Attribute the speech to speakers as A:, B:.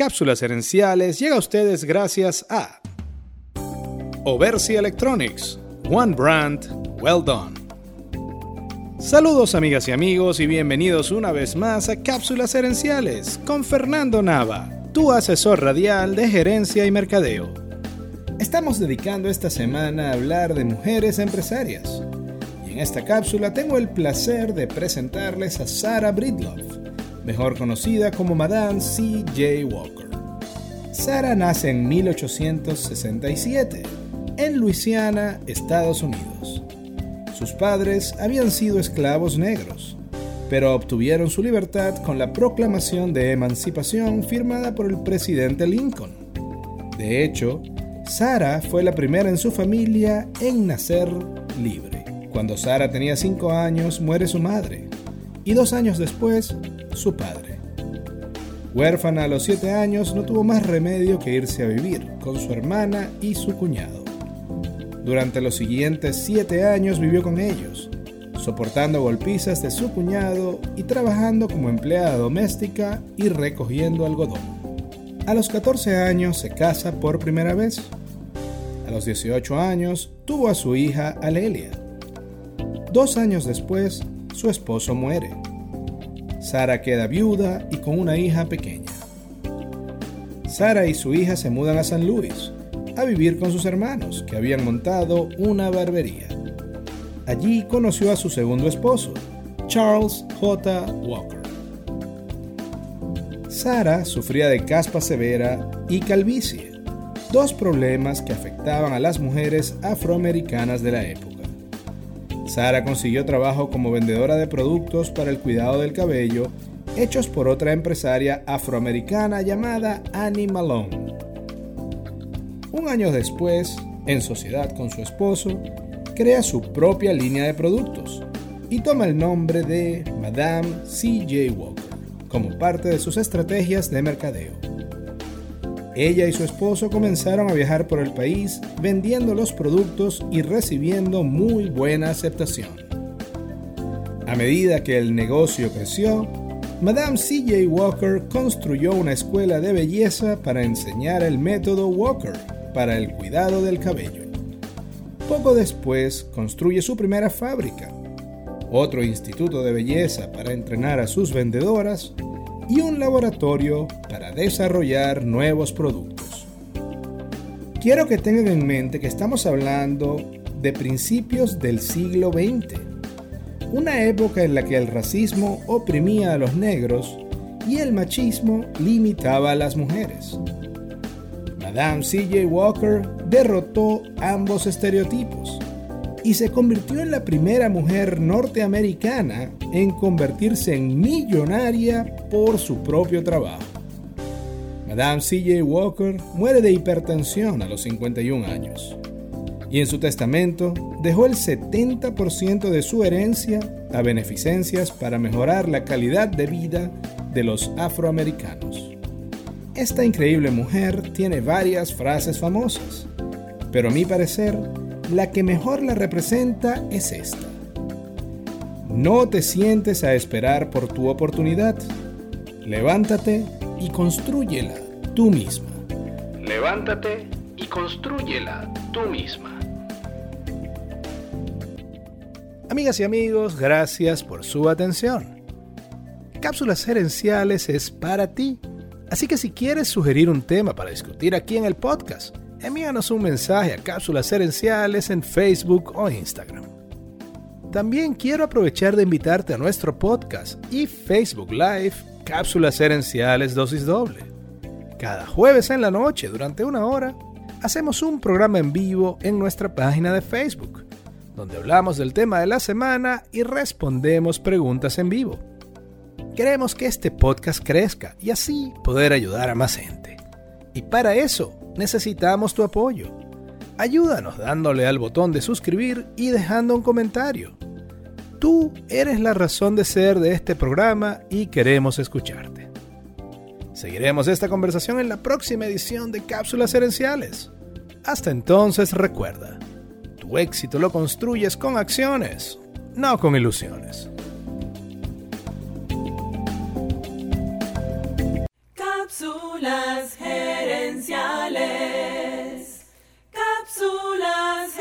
A: Cápsulas Herenciales llega a ustedes gracias a Oversi Electronics, One Brand, Well Done. Saludos amigas y amigos y bienvenidos una vez más a Cápsulas Herenciales con Fernando Nava, tu asesor radial de gerencia y mercadeo. Estamos dedicando esta semana a hablar de mujeres empresarias. Y en esta cápsula tengo el placer de presentarles a Sarah Bridloff, mejor conocida como Madame C.J. Walker. Sarah nace en 1867 en Luisiana, Estados Unidos. Sus padres habían sido esclavos negros, pero obtuvieron su libertad con la proclamación de emancipación firmada por el presidente Lincoln. De hecho, Sara fue la primera en su familia en nacer libre. Cuando Sara tenía 5 años muere su madre y dos años después su padre. Huérfana a los 7 años no tuvo más remedio que irse a vivir con su hermana y su cuñado. Durante los siguientes siete años vivió con ellos, soportando golpizas de su cuñado y trabajando como empleada doméstica y recogiendo algodón. A los 14 años se casa por primera vez. A los 18 años tuvo a su hija Alelia. Dos años después, su esposo muere. Sara queda viuda y con una hija pequeña. Sara y su hija se mudan a San Luis, a vivir con sus hermanos, que habían montado una barbería. Allí conoció a su segundo esposo, Charles J. Walker. Sara sufría de caspa severa y calvicie, dos problemas que afectaban a las mujeres afroamericanas de la época. Sara consiguió trabajo como vendedora de productos para el cuidado del cabello hechos por otra empresaria afroamericana llamada Annie Malone. Un año después, en sociedad con su esposo, crea su propia línea de productos y toma el nombre de Madame C.J. Walker como parte de sus estrategias de mercadeo. Ella y su esposo comenzaron a viajar por el país vendiendo los productos y recibiendo muy buena aceptación. A medida que el negocio creció, Madame C.J. Walker construyó una escuela de belleza para enseñar el método Walker para el cuidado del cabello. Poco después construye su primera fábrica, otro instituto de belleza para entrenar a sus vendedoras y un laboratorio para desarrollar nuevos productos. Quiero que tengan en mente que estamos hablando de principios del siglo XX, una época en la que el racismo oprimía a los negros y el machismo limitaba a las mujeres. Madame C.J. Walker derrotó ambos estereotipos y se convirtió en la primera mujer norteamericana en convertirse en millonaria por su propio trabajo. Madame C.J. Walker muere de hipertensión a los 51 años y en su testamento dejó el 70% de su herencia a beneficencias para mejorar la calidad de vida de los afroamericanos. Esta increíble mujer tiene varias frases famosas, pero a mi parecer, la que mejor la representa es esta. No te sientes a esperar por tu oportunidad. Levántate y construyela tú misma.
B: Levántate y construyela tú misma.
A: Amigas y amigos, gracias por su atención. Cápsulas Herenciales es para ti Así que si quieres sugerir un tema para discutir aquí en el podcast, envíanos un mensaje a Cápsulas Herenciales en Facebook o Instagram. También quiero aprovechar de invitarte a nuestro podcast y Facebook Live Cápsulas Herenciales Dosis Doble. Cada jueves en la noche, durante una hora, hacemos un programa en vivo en nuestra página de Facebook, donde hablamos del tema de la semana y respondemos preguntas en vivo. Queremos que este podcast crezca y así poder ayudar a más gente. Y para eso necesitamos tu apoyo. Ayúdanos dándole al botón de suscribir y dejando un comentario. Tú eres la razón de ser de este programa y queremos escucharte. Seguiremos esta conversación en la próxima edición de Cápsulas Herenciales. Hasta entonces recuerda, tu éxito lo construyes con acciones, no con ilusiones.
C: Cápsulas esenciales. Cápsulas